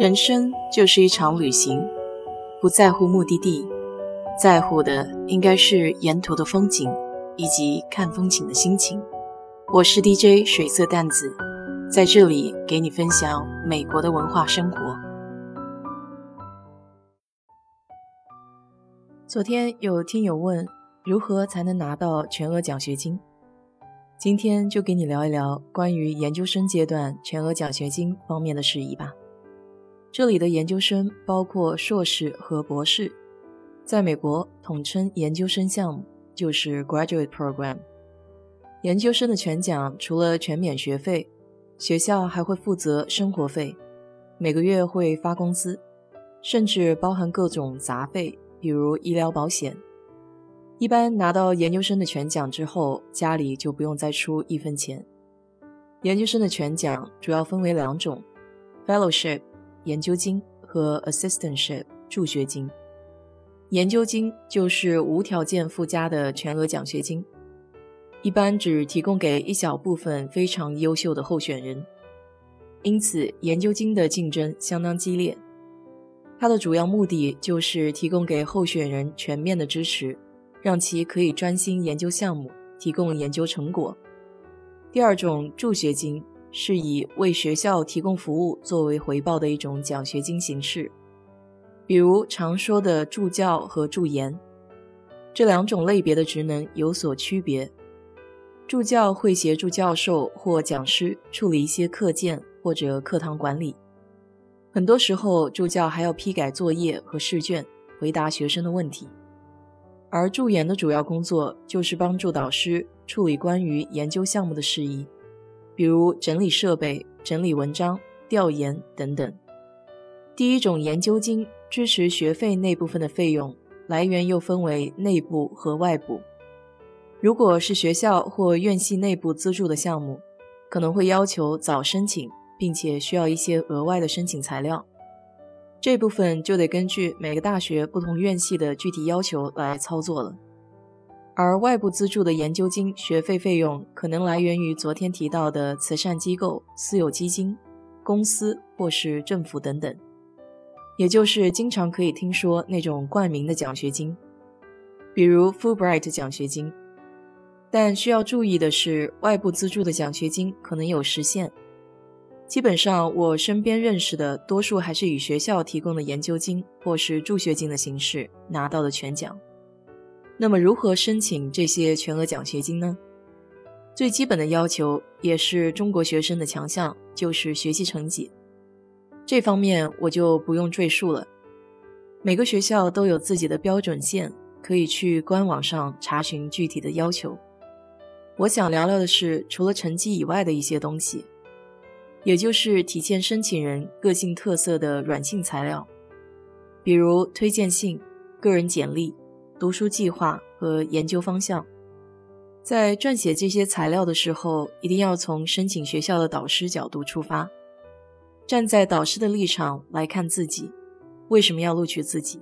人生就是一场旅行，不在乎目的地，在乎的应该是沿途的风景以及看风景的心情。我是 DJ 水色淡子，在这里给你分享美国的文化生活。昨天有听友问，如何才能拿到全额奖学金？今天就给你聊一聊关于研究生阶段全额奖学金方面的事宜吧。这里的研究生包括硕士和博士，在美国统称研究生项目，就是 graduate program。研究生的全奖除了全免学费，学校还会负责生活费，每个月会发工资，甚至包含各种杂费，比如医疗保险。一般拿到研究生的全奖之后，家里就不用再出一分钱。研究生的全奖主要分为两种：fellowship 研究金和 assistantship 助学金。研究金就是无条件附加的全额奖学金，一般只提供给一小部分非常优秀的候选人，因此研究金的竞争相当激烈。它的主要目的就是提供给候选人全面的支持。让其可以专心研究项目，提供研究成果。第二种助学金是以为学校提供服务作为回报的一种奖学金形式，比如常说的助教和助研。这两种类别的职能有所区别。助教会协助教授或讲师处理一些课件或者课堂管理，很多时候助教还要批改作业和试卷，回答学生的问题。而助研的主要工作就是帮助导师处理关于研究项目的事宜，比如整理设备、整理文章、调研等等。第一种研究金支持学费那部分的费用来源又分为内部和外部。如果是学校或院系内部资助的项目，可能会要求早申请，并且需要一些额外的申请材料。这部分就得根据每个大学不同院系的具体要求来操作了。而外部资助的研究金学费费用可能来源于昨天提到的慈善机构、私有基金、公司或是政府等等，也就是经常可以听说那种冠名的奖学金，比如 Fulbright 奖学金。但需要注意的是，外部资助的奖学金可能有时限。基本上，我身边认识的多数还是以学校提供的研究金或是助学金的形式拿到的全奖。那么，如何申请这些全额奖学金呢？最基本的要求，也是中国学生的强项，就是学习成绩。这方面我就不用赘述了，每个学校都有自己的标准线，可以去官网上查询具体的要求。我想聊聊的是，除了成绩以外的一些东西。也就是体现申请人个性特色的软性材料，比如推荐信、个人简历、读书计划和研究方向。在撰写这些材料的时候，一定要从申请学校的导师角度出发，站在导师的立场来看自己为什么要录取自己。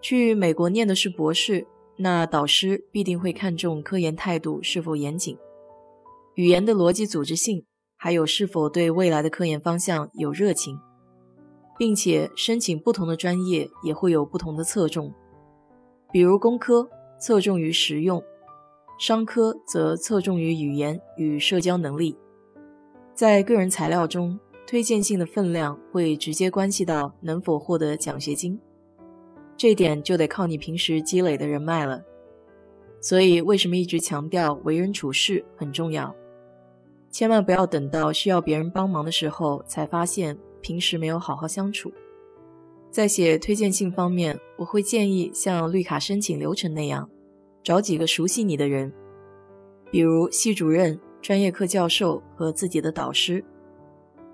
去美国念的是博士，那导师必定会看重科研态度是否严谨，语言的逻辑组织性。还有是否对未来的科研方向有热情，并且申请不同的专业也会有不同的侧重，比如工科侧重于实用，商科则侧重于语言与社交能力。在个人材料中，推荐信的分量会直接关系到能否获得奖学金，这点就得靠你平时积累的人脉了。所以，为什么一直强调为人处事很重要？千万不要等到需要别人帮忙的时候，才发现平时没有好好相处。在写推荐信方面，我会建议像绿卡申请流程那样，找几个熟悉你的人，比如系主任、专业课教授和自己的导师，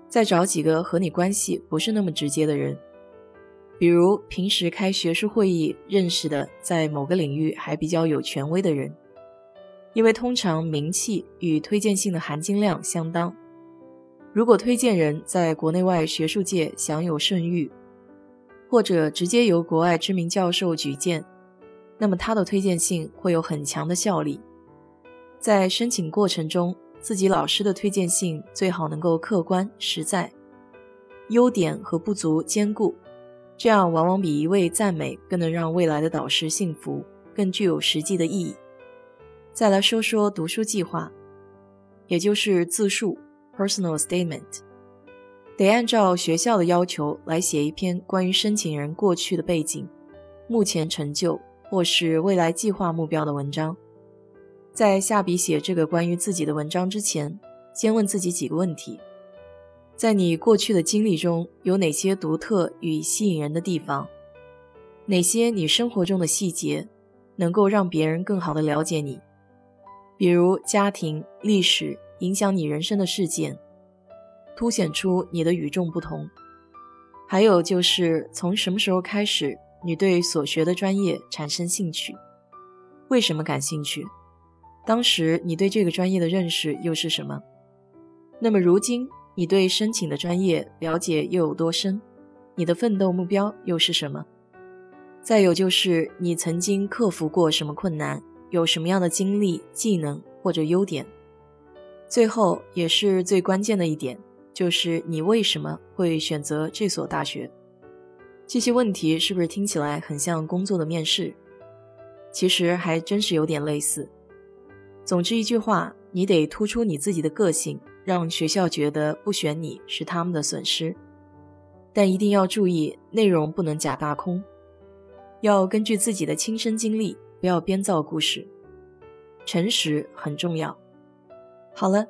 再找几个和你关系不是那么直接的人，比如平时开学术会议认识的，在某个领域还比较有权威的人。因为通常名气与推荐信的含金量相当，如果推荐人在国内外学术界享有盛誉，或者直接由国外知名教授举荐，那么他的推荐信会有很强的效力。在申请过程中，自己老师的推荐信最好能够客观实在，优点和不足兼顾，这样往往比一味赞美更能让未来的导师信服，更具有实际的意义。再来说说读书计划，也就是自述 （personal statement），得按照学校的要求来写一篇关于申请人过去的背景、目前成就或是未来计划目标的文章。在下笔写这个关于自己的文章之前，先问自己几个问题：在你过去的经历中有哪些独特与吸引人的地方？哪些你生活中的细节能够让别人更好的了解你？比如家庭、历史影响你人生的事件，凸显出你的与众不同。还有就是从什么时候开始，你对所学的专业产生兴趣？为什么感兴趣？当时你对这个专业的认识又是什么？那么如今你对申请的专业了解又有多深？你的奋斗目标又是什么？再有就是你曾经克服过什么困难？有什么样的经历、技能或者优点？最后也是最关键的一点，就是你为什么会选择这所大学？这些问题是不是听起来很像工作的面试？其实还真是有点类似。总之一句话，你得突出你自己的个性，让学校觉得不选你是他们的损失。但一定要注意，内容不能假大空，要根据自己的亲身经历，不要编造故事。诚实很重要。好了，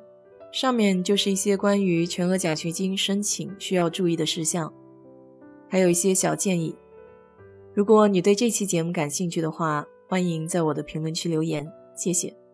上面就是一些关于全额奖学金申请需要注意的事项，还有一些小建议。如果你对这期节目感兴趣的话，欢迎在我的评论区留言，谢谢。